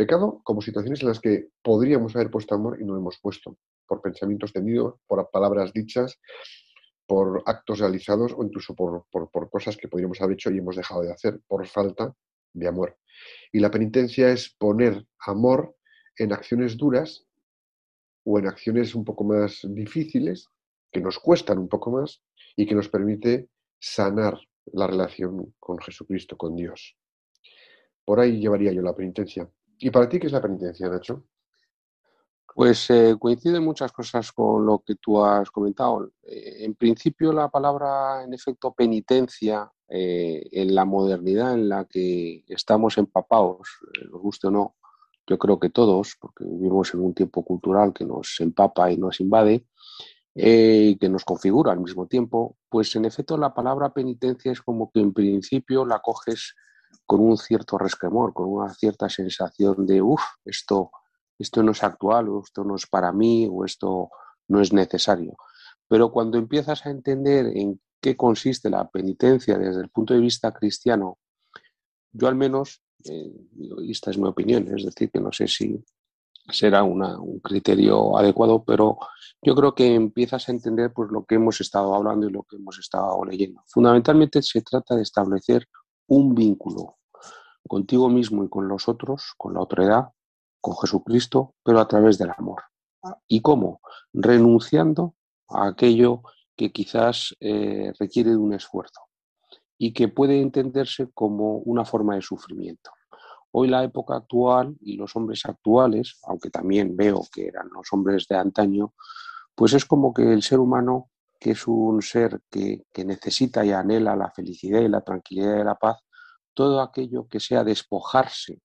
Pecado como situaciones en las que podríamos haber puesto amor y no lo hemos puesto, por pensamientos tenidos, por palabras dichas, por actos realizados o incluso por, por cosas que podríamos haber hecho y hemos dejado de hacer por falta de amor. Y la penitencia es poner amor en acciones duras o en acciones un poco más difíciles, que nos cuestan un poco más y que nos permite sanar la relación con Jesucristo, con Dios. Por ahí llevaría yo la penitencia. ¿Y para ti qué es la penitencia, Nacho? Pues eh, coinciden muchas cosas con lo que tú has comentado. Eh, en principio, la palabra, en efecto, penitencia, eh, en la modernidad en la que estamos empapados, nos guste o no, yo creo que todos, porque vivimos en un tiempo cultural que nos empapa y nos invade, y que nos configura al mismo tiempo, pues en efecto la palabra penitencia es como que en principio la coges con un cierto resquemor, con una cierta sensación de, uff, esto esto no es actual o esto no es para mí o esto no es necesario. Pero cuando empiezas a entender en qué consiste la penitencia desde el punto de vista cristiano, yo al menos, eh, esta es mi opinión, es decir, que no sé si será un criterio adecuado, pero yo creo que empiezas a entender pues, lo que hemos estado hablando y lo que hemos estado leyendo. Fundamentalmente se trata de establecer un vínculo contigo mismo y con los otros, con la otra edad, con Jesucristo, pero a través del amor. ¿Y cómo? Renunciando a aquello que quizás eh, requiere de un esfuerzo y que puede entenderse como una forma de sufrimiento. Hoy la época actual y los hombres actuales, aunque también veo que eran los hombres de antaño, pues es como que el ser humano, que es un ser que, que necesita y anhela la felicidad y la tranquilidad y la paz, todo aquello que sea despojarse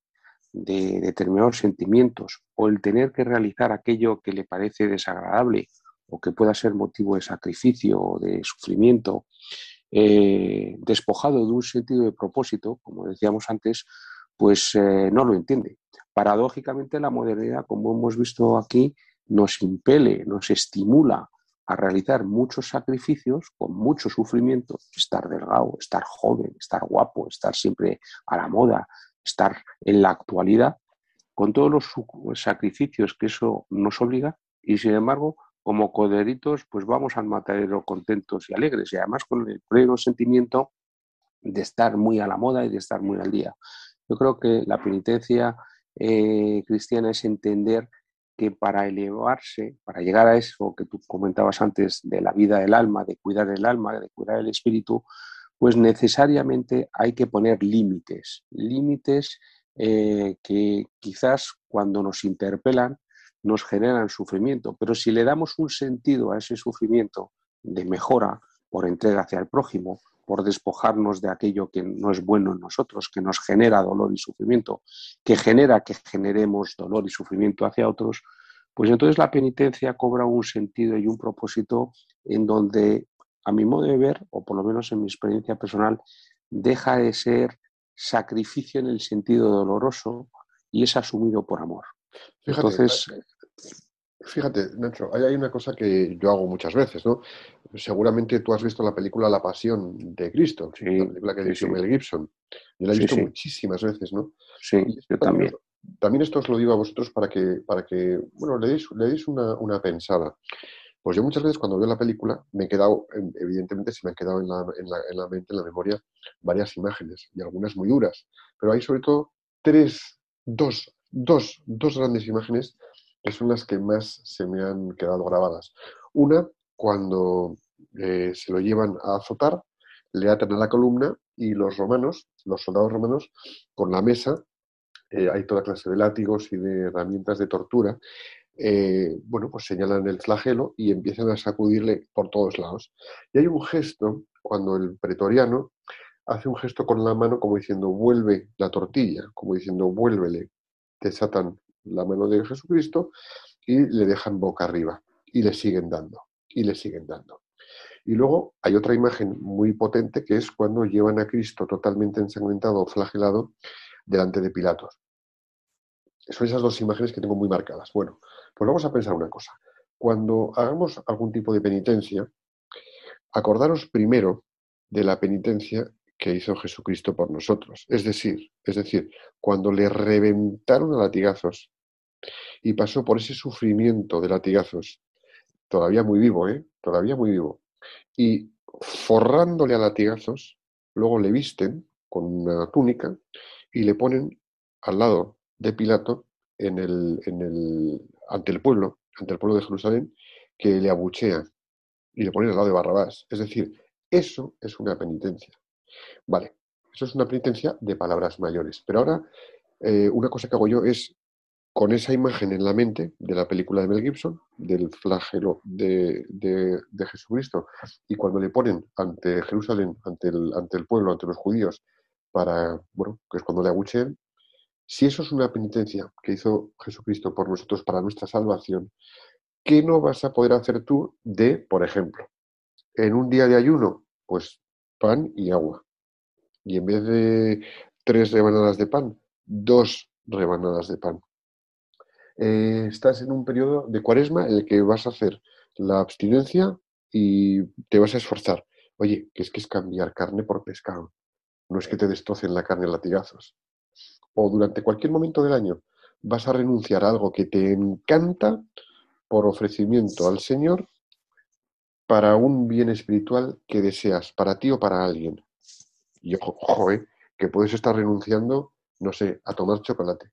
de determinados sentimientos o el tener que realizar aquello que le parece desagradable o que pueda ser motivo de sacrificio o de sufrimiento, eh, despojado de un sentido de propósito, como decíamos antes, pues eh, no lo entiende. Paradójicamente la modernidad, como hemos visto aquí, nos impele, nos estimula a realizar muchos sacrificios con mucho sufrimiento, estar delgado, estar joven, estar guapo, estar siempre a la moda, estar en la actualidad con todos los sacrificios que eso nos obliga y sin embargo como coderitos pues vamos al matadero contentos y alegres y además con el pleno sentimiento de estar muy a la moda y de estar muy al día. Yo creo que la penitencia eh, cristiana es entender que para elevarse, para llegar a eso que tú comentabas antes de la vida del alma, de cuidar el alma, de cuidar el espíritu, pues necesariamente hay que poner límites, límites eh, que quizás cuando nos interpelan nos generan sufrimiento, pero si le damos un sentido a ese sufrimiento de mejora por entrega hacia el prójimo, por despojarnos de aquello que no es bueno en nosotros, que nos genera dolor y sufrimiento, que genera que generemos dolor y sufrimiento hacia otros, pues entonces la penitencia cobra un sentido y un propósito en donde a mi modo de ver, o por lo menos en mi experiencia personal, deja de ser sacrificio en el sentido doloroso y es asumido por amor. Fíjate, Entonces, fíjate, Nacho, hay una cosa que yo hago muchas veces, ¿no? Seguramente tú has visto la película La Pasión de Cristo, la película que dirigió Mel Gibson. Yo la he visto muchísimas veces, ¿no? Sí, yo también. También esto os lo digo a vosotros para que, para que bueno, le deis, le deis una, una pensada. Pues yo muchas veces cuando veo la película me he quedado, evidentemente se me han quedado en la, en la, mente, en la memoria, varias imágenes y algunas muy duras, pero hay sobre todo tres, dos, dos, dos grandes imágenes que son las que más se me han quedado grabadas. Una, cuando eh, se lo llevan a azotar, le atan a la columna y los romanos, los soldados romanos, con la mesa, eh, hay toda clase de látigos y de herramientas de tortura, eh, bueno, pues señalan el flagelo y empiezan a sacudirle por todos lados. Y hay un gesto, cuando el pretoriano hace un gesto con la mano como diciendo, vuelve la tortilla, como diciendo, vuélvele, desatan la mano de Jesucristo y le dejan boca arriba y le siguen dando, y le siguen dando. Y luego hay otra imagen muy potente que es cuando llevan a Cristo totalmente ensangrentado, flagelado, delante de Pilatos. Son esas dos imágenes que tengo muy marcadas. Bueno, pues vamos a pensar una cosa. Cuando hagamos algún tipo de penitencia, acordaros primero de la penitencia que hizo Jesucristo por nosotros. Es decir, es decir, cuando le reventaron a latigazos y pasó por ese sufrimiento de latigazos, todavía muy vivo, ¿eh? Todavía muy vivo. Y forrándole a latigazos, luego le visten con una túnica y le ponen al lado de Pilato en el, en el, ante el pueblo, ante el pueblo de Jerusalén, que le abuchea y le ponen al lado de Barrabás. Es decir, eso es una penitencia. Vale, eso es una penitencia de palabras mayores. Pero ahora, eh, una cosa que hago yo es, con esa imagen en la mente de la película de Mel Gibson, del flagelo de, Jesucristo, y cuando le ponen ante Jerusalén, ante el, ante el pueblo, ante los judíos, para, bueno, que es cuando le abucheen, si eso es una penitencia que hizo Jesucristo por nosotros para nuestra salvación, ¿qué no vas a poder hacer tú de, por ejemplo, en un día de ayuno? Pues pan y agua. Y en vez de tres rebanadas de pan, dos rebanadas de pan. Eh, estás en un periodo de cuaresma en el que vas a hacer la abstinencia y te vas a esforzar. Oye, que es que es cambiar carne por pescado. No es que te destrocen la carne latigazos o durante cualquier momento del año vas a renunciar a algo que te encanta por ofrecimiento al Señor para un bien espiritual que deseas, para ti o para alguien. Y ojo, eh, que puedes estar renunciando, no sé, a tomar chocolate,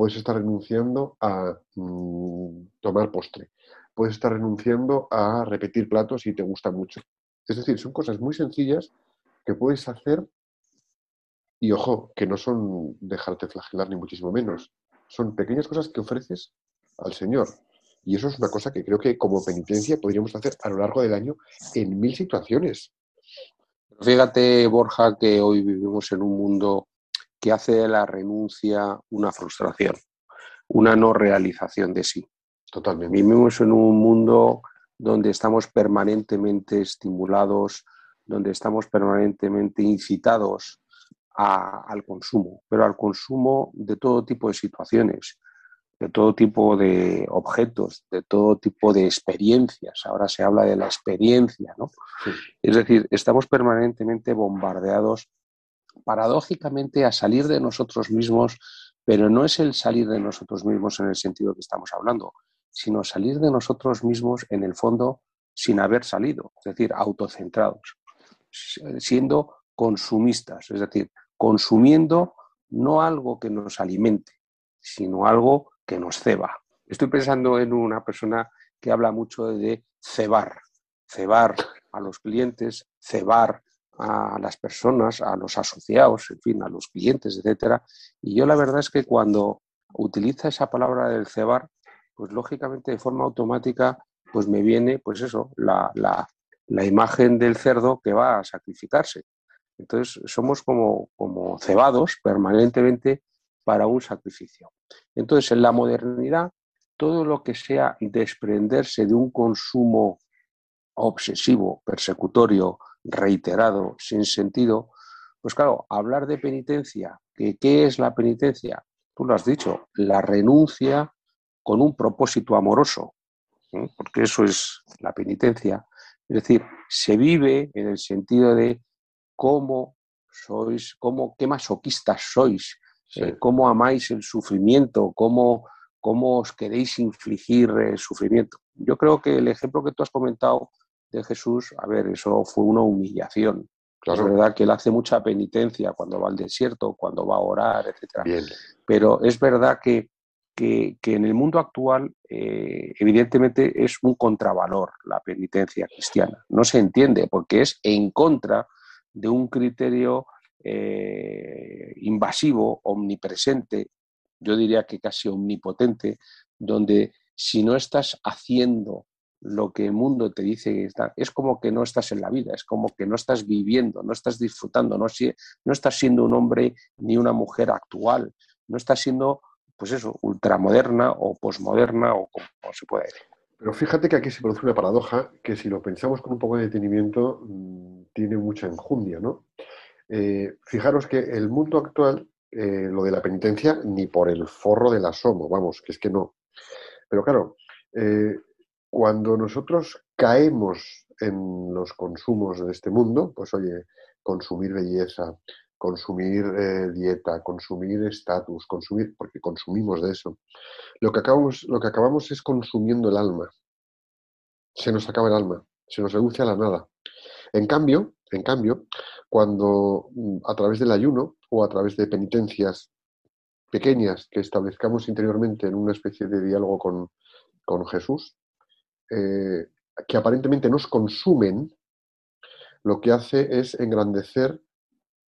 puedes estar renunciando a mm, tomar postre, puedes estar renunciando a repetir platos si te gusta mucho. Es decir, son cosas muy sencillas que puedes hacer y ojo, que no son dejarte flagelar ni muchísimo menos. Son pequeñas cosas que ofreces al Señor. Y eso es una cosa que creo que como penitencia podríamos hacer a lo largo del año en mil situaciones. Fíjate, Borja, que hoy vivimos en un mundo que hace de la renuncia una frustración, una no realización de sí. Totalmente. Vivimos en un mundo donde estamos permanentemente estimulados, donde estamos permanentemente incitados al consumo, pero al consumo de todo tipo de situaciones, de todo tipo de objetos, de todo tipo de experiencias. Ahora se habla de la experiencia, ¿no? Es decir, estamos permanentemente bombardeados paradójicamente a salir de nosotros mismos, pero no es el salir de nosotros mismos en el sentido que estamos hablando, sino salir de nosotros mismos en el fondo sin haber salido, es decir, autocentrados, siendo consumistas, es decir, consumiendo no algo que nos alimente, sino algo que nos ceba. Estoy pensando en una persona que habla mucho de cebar, cebar a los clientes, cebar a las personas, a los asociados, en fin, a los clientes, etcétera. Y yo la verdad es que cuando utiliza esa palabra del cebar, pues lógicamente de forma automática, pues me viene, pues eso, la, la imagen del cerdo que va a sacrificarse. Entonces somos como, como cebados permanentemente para un sacrificio. Entonces en la modernidad todo lo que sea desprenderse de un consumo obsesivo, persecutorio, reiterado, sin sentido, pues claro, hablar de penitencia, ¿qué es la penitencia? Tú lo has dicho, la renuncia con un propósito amoroso, porque eso es la penitencia. Es decir, se vive en el sentido de cómo sois, cómo, qué masoquistas sois, eh, cómo amáis el sufrimiento, cómo, cómo os queréis infligir el sufrimiento. Yo creo que el ejemplo que tú has comentado de Jesús, a ver, eso fue una humillación. Claro. Es verdad que él hace mucha penitencia cuando va al desierto, cuando va a orar, etc. Pero es verdad que, que, en el mundo actual, eh, evidentemente, es un contravalor la penitencia cristiana. No se entiende porque es en contra de un criterio eh, invasivo, omnipresente, yo diría que casi omnipotente, donde si no estás haciendo lo que el mundo te dice que está, es como que no estás en la vida, es como que no estás viviendo, no estás disfrutando, no, no estás siendo un hombre ni una mujer actual, no estás siendo, pues eso, ultramoderna o posmoderna o como, se puede decir. Pero fíjate que aquí se produce una paradoja que si lo pensamos con un poco de detenimiento mm, tiene mucha enjundia, ¿no? Eh, fijaros que el mundo actual, eh, lo de la penitencia, ni por el forro del asomo, vamos, que es que no. Pero claro, eh, cuando nosotros caemos en los consumos de este mundo, pues oye, consumir belleza, consumir eh, dieta, consumir estatus, consumir, porque consumimos de eso, lo que, acabamos, lo que acabamos es consumiendo el alma. Se nos acaba el alma, se nos reduce a la nada. En cambio, en cambio, cuando mm, a través del ayuno o a través de penitencias pequeñas que establezcamos interiormente en una especie de diálogo con, con Jesús, eh, que aparentemente nos consumen, lo que hace es engrandecer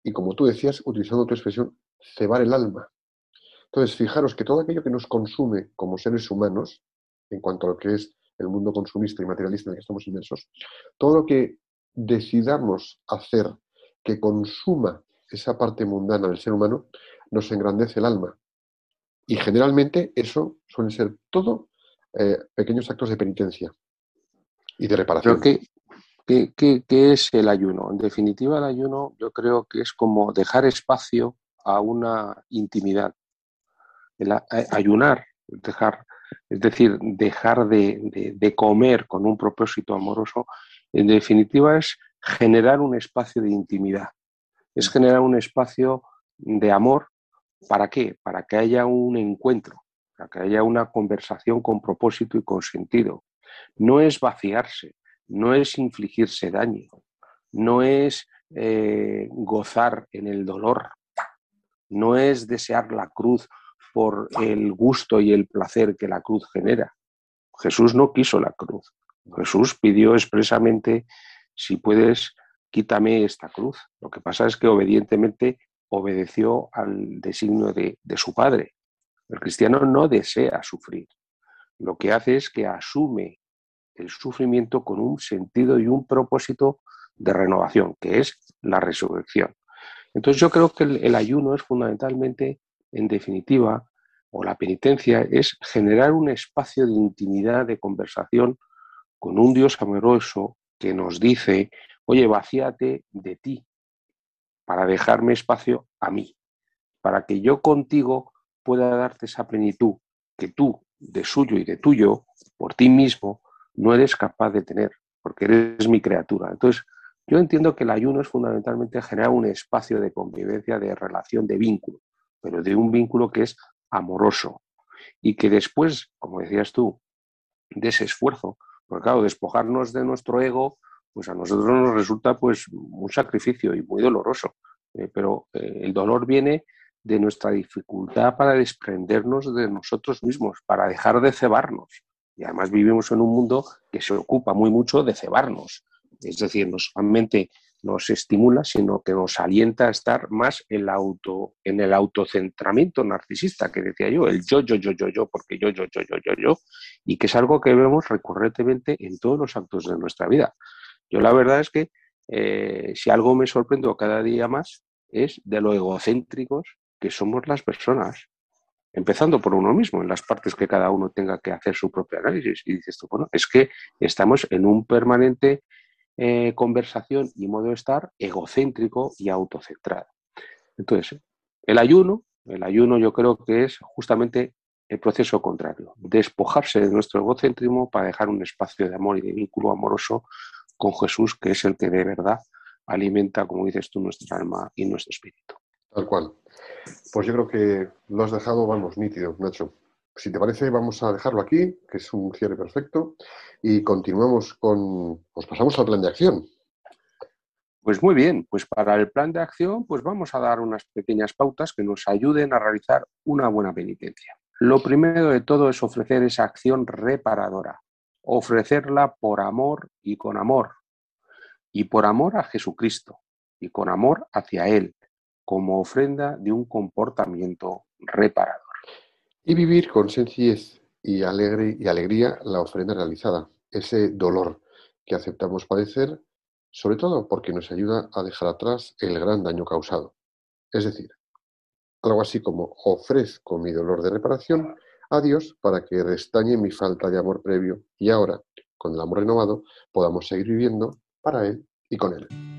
y, como tú decías, utilizando tu expresión, cebar el alma. Entonces, fijaros que todo aquello que nos consume como seres humanos, en cuanto a lo que es el mundo consumista y materialista en el que estamos inmersos, todo lo que decidamos hacer que consuma esa parte mundana del ser humano, nos engrandece el alma. Y generalmente eso suele ser todo eh, pequeños actos de penitencia y de reparación. ¿qué, qué, es el ayuno? En definitiva, el ayuno yo creo que es como dejar espacio a una intimidad. El ayunar, dejar, es decir, dejar de, de comer con un propósito amoroso, en definitiva es generar un espacio de intimidad. Es generar un espacio de amor. ¿Para qué? Para que haya un encuentro que haya una conversación con propósito y con sentido. No es vaciarse, no es infligirse daño, no es eh, gozar en el dolor, no es desear la cruz por el gusto y el placer que la cruz genera. Jesús no quiso la cruz. Jesús pidió expresamente, si puedes, quítame esta cruz. Lo que pasa es que obedientemente obedeció al designio de su Padre. El cristiano no desea sufrir. Lo que hace es que asume el sufrimiento con un sentido y un propósito de renovación, que es la resurrección. Entonces yo creo que el, ayuno es fundamentalmente, en definitiva, o la penitencia, es generar un espacio de intimidad, de conversación con un Dios amoroso que nos dice, oye, vacíate de ti para dejarme espacio a mí, para que yo contigo pueda darte esa plenitud que tú, de suyo y de tuyo, por ti mismo, no eres capaz de tener, porque eres mi criatura. Entonces, yo entiendo que el ayuno es fundamentalmente generar un espacio de convivencia, de relación, de vínculo, pero de un vínculo que es amoroso y que después, como decías tú, de ese esfuerzo, porque claro, despojarnos de nuestro ego, pues a nosotros nos resulta pues un sacrificio y muy doloroso, eh, pero eh, el dolor viene de nuestra dificultad para desprendernos de nosotros mismos, para dejar de cebarnos. Y además vivimos en un mundo que se ocupa muy mucho de cebarnos. Es decir, no solamente nos estimula, sino que nos alienta a estar más en, auto, en el autocentramiento narcisista que decía yo, el yo, yo, yo, yo, yo, porque yo, yo, yo, yo, yo, yo, y que es algo que vemos recurrentemente en todos los actos de nuestra vida. Yo la verdad es que eh, si algo me sorprendo cada día más es de lo egocéntricos que somos las personas, empezando por uno mismo, en las partes que cada uno tenga que hacer su propio análisis. Y dices tú, bueno, es que estamos en un permanente eh, conversación y modo de estar egocéntrico y autocentrado. Entonces, el ayuno, el ayuno yo creo que es justamente el proceso contrario, despojarse de nuestro egocentrismo para dejar un espacio de amor y de vínculo amoroso con Jesús, que es el que de verdad alimenta, como dices tú, nuestra alma y nuestro espíritu. Tal cual. Pues yo creo que lo has dejado, vamos, nítido, Nacho. Si te parece, vamos a dejarlo aquí, que es un cierre perfecto, y continuamos con, pues pasamos al plan de acción. Pues muy bien, pues para el plan de acción, pues vamos a dar unas pequeñas pautas que nos ayuden a realizar una buena penitencia. Lo primero de todo es ofrecer esa acción reparadora, ofrecerla por amor y con amor, y por amor a Jesucristo, y con amor hacia Él, como ofrenda de un comportamiento reparador. Y vivir con sencillez y, alegre, y alegría la ofrenda realizada, ese dolor que aceptamos padecer, sobre todo porque nos ayuda a dejar atrás el gran daño causado. Es decir, algo así como ofrezco mi dolor de reparación a Dios para que restañe mi falta de amor previo y ahora, con el amor renovado, podamos seguir viviendo para Él y con Él.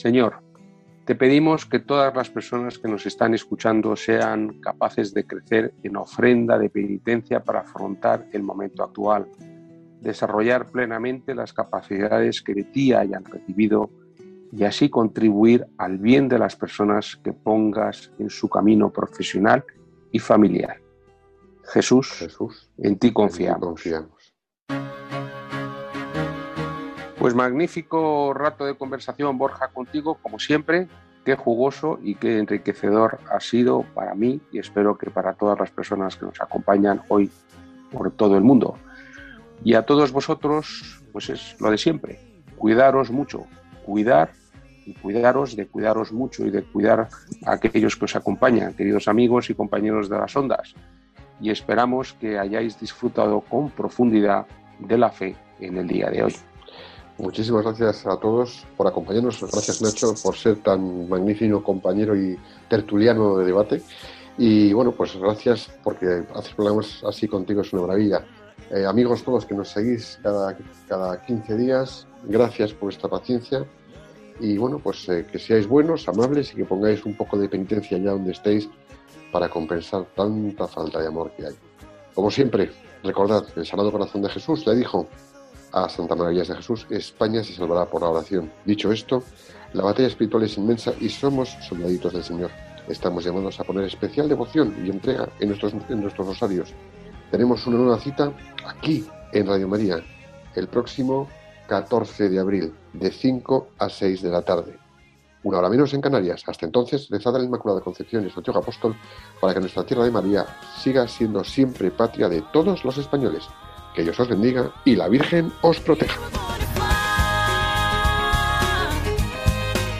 Señor, te pedimos que todas las personas que nos están escuchando sean capaces de crecer en ofrenda de penitencia para afrontar el momento actual, desarrollar plenamente las capacidades que de ti hayan recibido y así contribuir al bien de las personas que pongas en su camino profesional y familiar. Jesús, Jesús en ti confiamos. confiamos. Pues magnífico rato de conversación, Borja, contigo, como siempre. Qué jugoso y qué enriquecedor ha sido para mí y espero que para todas las personas que nos acompañan hoy por todo el mundo. Y a todos vosotros, pues es lo de siempre. Cuidaros mucho, cuidar y cuidaros de cuidaros mucho y de cuidar a aquellos que os acompañan, queridos amigos y compañeros de las ondas. Y esperamos que hayáis disfrutado con profundidad de la fe en el día de hoy. Muchísimas gracias a todos por acompañarnos. Gracias Nacho por ser tan magnífico compañero y tertuliano de debate. Y bueno, pues gracias porque hacer programas así contigo es una maravilla. Eh, amigos todos que nos seguís cada, cada 15 días, gracias por vuestra paciencia. Y bueno, pues eh, que seáis buenos, amables y que pongáis un poco de penitencia allá donde estéis para compensar tanta falta de amor que hay. Como siempre, recordad, el Sagrado Corazón de Jesús le dijo, a Santa María de Jesús, España se salvará por la oración. Dicho esto, la batalla espiritual es inmensa y somos soldaditos del Señor. Estamos llamados a poner especial devoción y entrega en nuestros, en nuestros rosarios. Tenemos una nueva cita aquí en Radio María, el próximo 14 de abril, de 5 a 6 de la tarde. Una hora menos en Canarias. Hasta entonces, rezad a la Inmaculada Concepción y Santiago Apóstol para que nuestra tierra de María siga siendo siempre patria de todos los españoles. Que Dios os bendiga y la Virgen os proteja.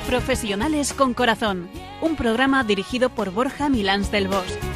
Profesionales con Corazón, un programa dirigido por Borja Milans del Bosch.